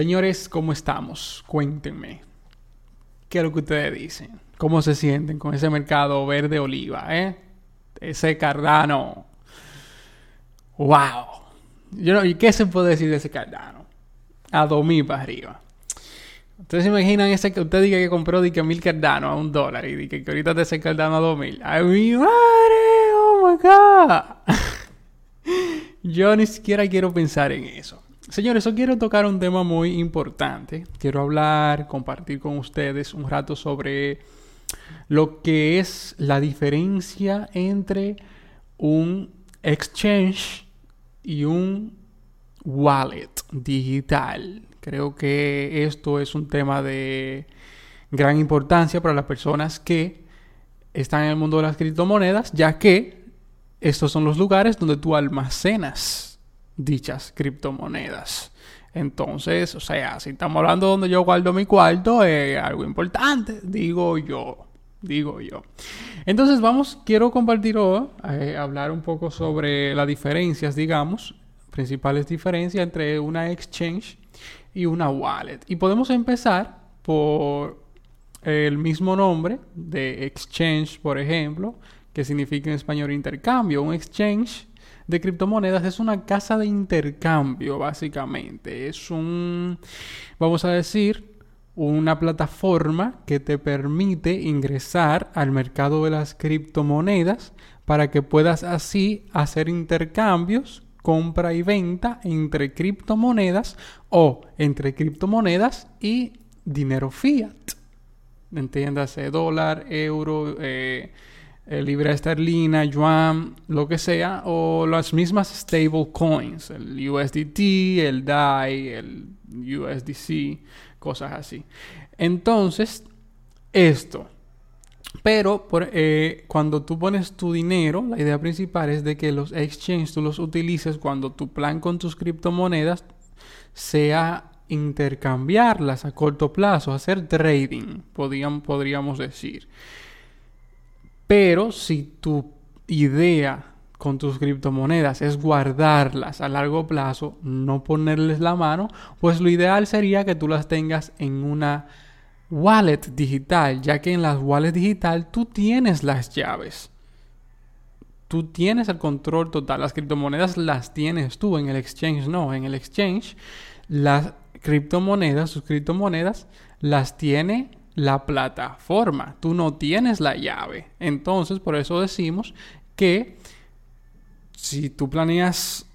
Señores, ¿cómo estamos? Cuéntenme. ¿Qué es lo que ustedes dicen? ¿Cómo se sienten con ese mercado verde oliva, eh? Ese Cardano. ¡Wow! Yo ¿Y qué se puede decir de ese Cardano? A 2000 para arriba. Ustedes se imaginan ese que usted diga que compró de que mil Cardano a un dólar y que, que ahorita te ese Cardano a 2000. ¡Ay, mi madre! ¡Oh my god! Yo ni siquiera quiero pensar en eso. Señores, hoy quiero tocar un tema muy importante. Quiero hablar, compartir con ustedes un rato sobre lo que es la diferencia entre un exchange y un wallet digital. Creo que esto es un tema de gran importancia para las personas que están en el mundo de las criptomonedas, ya que estos son los lugares donde tú almacenas dichas criptomonedas. Entonces, o sea, si estamos hablando donde yo guardo mi cuarto, es algo importante, digo yo, digo yo. Entonces, vamos, quiero compartir hoy, eh, hablar un poco sobre las diferencias, digamos, principales diferencias entre una exchange y una wallet. Y podemos empezar por el mismo nombre de exchange, por ejemplo, que significa en español intercambio. Un exchange de criptomonedas es una casa de intercambio, básicamente. Es un, vamos a decir, una plataforma que te permite ingresar al mercado de las criptomonedas para que puedas así hacer intercambios, compra y venta entre criptomonedas o entre criptomonedas y dinero fiat. Entiéndase, dólar, euro, eh, el libra esterlina, yuan, lo que sea, o las mismas stable coins, el USDT, el DAI, el USDC, cosas así. Entonces, esto. Pero eh, cuando tú pones tu dinero, la idea principal es de que los exchanges tú los utilices cuando tu plan con tus criptomonedas sea intercambiarlas a corto plazo, hacer trading, podríamos decir. Pero si tu idea con tus criptomonedas es guardarlas a largo plazo, no ponerles la mano, pues lo ideal sería que tú las tengas en una wallet digital, ya que en las wallets digital tú tienes las llaves. Tú tienes el control total. Las criptomonedas las tienes tú, en el exchange no. En el exchange las criptomonedas, sus criptomonedas las tiene la plataforma. Tú no tienes la llave. Entonces, por eso decimos que si tú planeas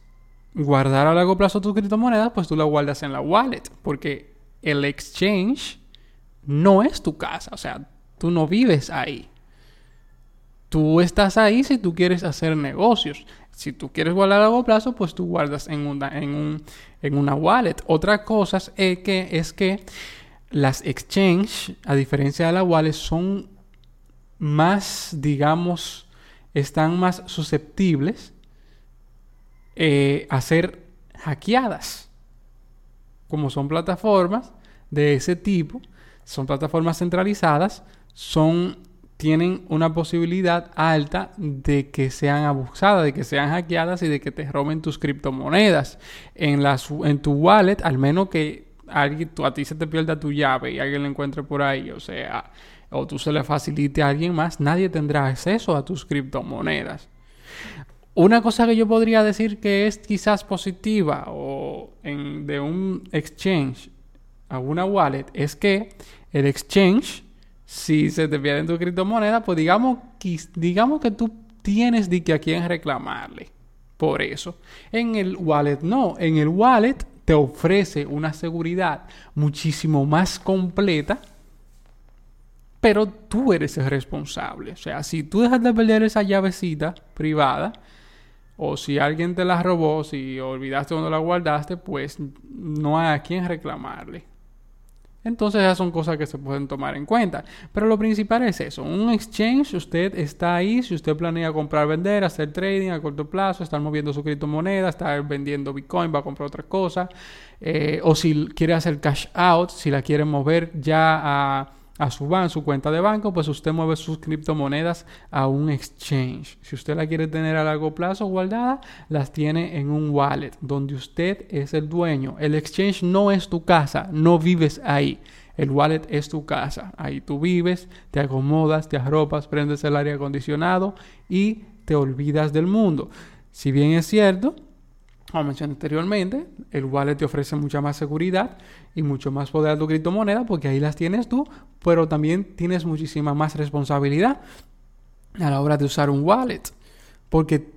guardar a largo plazo tu criptomoneda, pues tú la guardas en la wallet. Porque el exchange no es tu casa. O sea, tú no vives ahí. Tú estás ahí si tú quieres hacer negocios. Si tú quieres guardar a largo plazo, pues tú guardas en una, en un, en una wallet. Otra cosa es que, es que las exchange, a diferencia de las wallets, son más, digamos, están más susceptibles eh, a ser hackeadas. Como son plataformas de ese tipo, son plataformas centralizadas, son tienen una posibilidad alta de que sean abusadas, de que sean hackeadas y de que te roben tus criptomonedas. En, las, en tu wallet, al menos que alguien, a ti se te pierda tu llave y alguien la encuentre por ahí, o sea, o tú se le facilite a alguien más, nadie tendrá acceso a tus criptomonedas. Una cosa que yo podría decir que es quizás positiva o en, de un exchange a una wallet es que el exchange, si se te pierden tu criptomoneda, pues digamos, digamos que tú tienes de que a quién reclamarle por eso. En el wallet no, en el wallet te ofrece una seguridad muchísimo más completa, pero tú eres el responsable. O sea, si tú dejas de perder esa llavecita privada, o si alguien te la robó, si olvidaste dónde la guardaste, pues no hay a quien reclamarle. Entonces esas son cosas que se pueden tomar en cuenta. Pero lo principal es eso. Un exchange, usted está ahí, si usted planea comprar, vender, hacer trading a corto plazo, estar moviendo su criptomoneda, estar vendiendo Bitcoin, va a comprar otra cosa. Eh, o si quiere hacer cash out, si la quiere mover ya a a su, banco, su cuenta de banco, pues usted mueve sus criptomonedas a un exchange. Si usted la quiere tener a largo plazo guardada, las tiene en un wallet donde usted es el dueño. El exchange no es tu casa, no vives ahí. El wallet es tu casa. Ahí tú vives, te acomodas, te arropas, prendes el aire acondicionado y te olvidas del mundo. Si bien es cierto, como mencioné anteriormente, el wallet te ofrece mucha más seguridad y mucho más poder a tu criptomoneda porque ahí las tienes tú, pero también tienes muchísima más responsabilidad a la hora de usar un wallet. Porque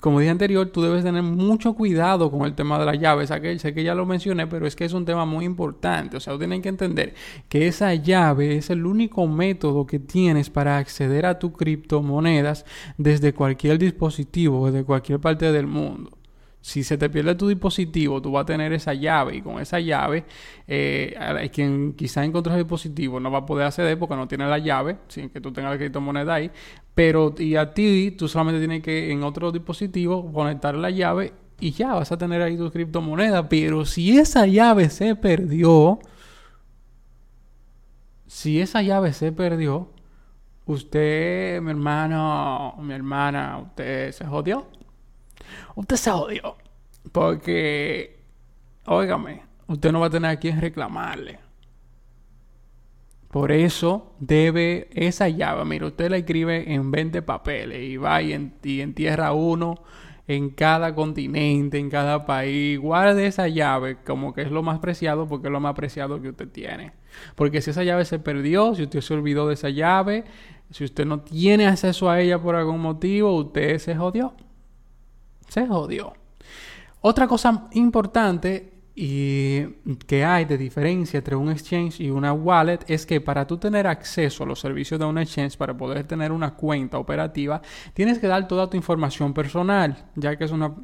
como dije anterior, tú debes tener mucho cuidado con el tema de las llaves. sé que ya lo mencioné, pero es que es un tema muy importante. O sea, tienen que entender que esa llave es el único método que tienes para acceder a tus criptomonedas desde cualquier dispositivo, desde cualquier parte del mundo. Si se te pierde tu dispositivo, tú vas a tener esa llave y con esa llave, eh, quien quizá encontró el dispositivo no va a poder acceder porque no tiene la llave, sin que tú tengas la criptomoneda ahí. Pero y a ti, tú solamente tienes que en otro dispositivo conectar la llave y ya vas a tener ahí tu criptomoneda. Pero si esa llave se perdió, si esa llave se perdió, usted, mi hermano, mi hermana, usted se jodió usted se odió. Porque, óigame, usted no va a tener a quien reclamarle. Por eso debe esa llave, mire, usted la escribe en 20 papeles y va y, entierra uno en cada continente, en cada país. Guarde esa llave como que es lo más preciado porque es lo más preciado que usted tiene. Porque si esa llave se perdió, si usted se olvidó de esa llave, si usted no tiene acceso a ella por algún motivo, usted se jodió se jodió. Otra cosa importante y que hay de diferencia entre un exchange y una wallet es que para tú tener acceso a los servicios de un exchange, para poder tener una cuenta operativa, tienes que dar toda tu información personal, ya que es una,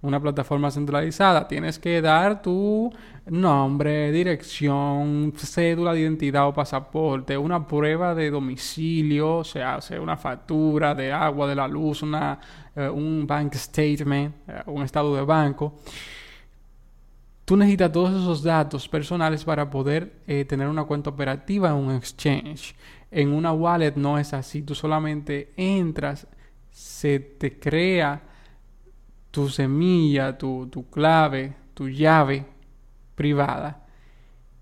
una plataforma centralizada. Tienes que dar tu nombre, dirección, cédula de identidad o pasaporte, una prueba de domicilio, o sea, una factura de agua, de la luz, una, eh, un bank statement, eh, un estado de banco. Tú necesitas todos esos datos personales para poder eh, tener una cuenta operativa en un exchange. En una wallet no es así. Tú solamente entras, se te crea tu semilla, tu, tu clave, tu llave privada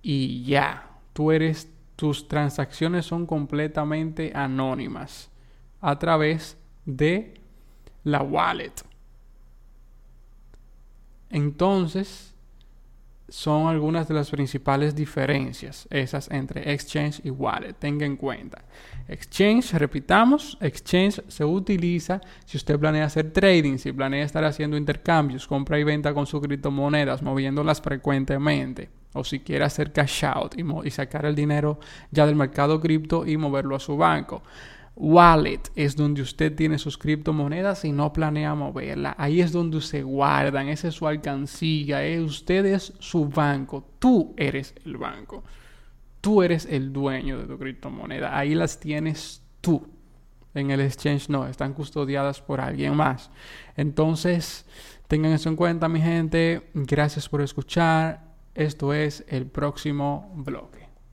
y ya. Tú eres, tus transacciones son completamente anónimas a través de la wallet. Entonces, son algunas de las principales diferencias, esas entre exchange y wallet. Tenga en cuenta. Exchange, repitamos, exchange se utiliza si usted planea hacer trading, si planea estar haciendo intercambios, compra y venta con sus criptomonedas, moviéndolas frecuentemente. O si quiere hacer cash out y, y sacar el dinero ya del mercado cripto y moverlo a su banco. Wallet es donde usted tiene sus criptomonedas y no planea moverla. Ahí es donde se guardan, esa es su alcancía, usted es su banco, tú eres el banco, tú eres el dueño de tu criptomoneda, ahí las tienes tú. En el exchange no, están custodiadas por alguien más. Entonces, tengan eso en cuenta, mi gente. Gracias por escuchar. Esto es el próximo bloque.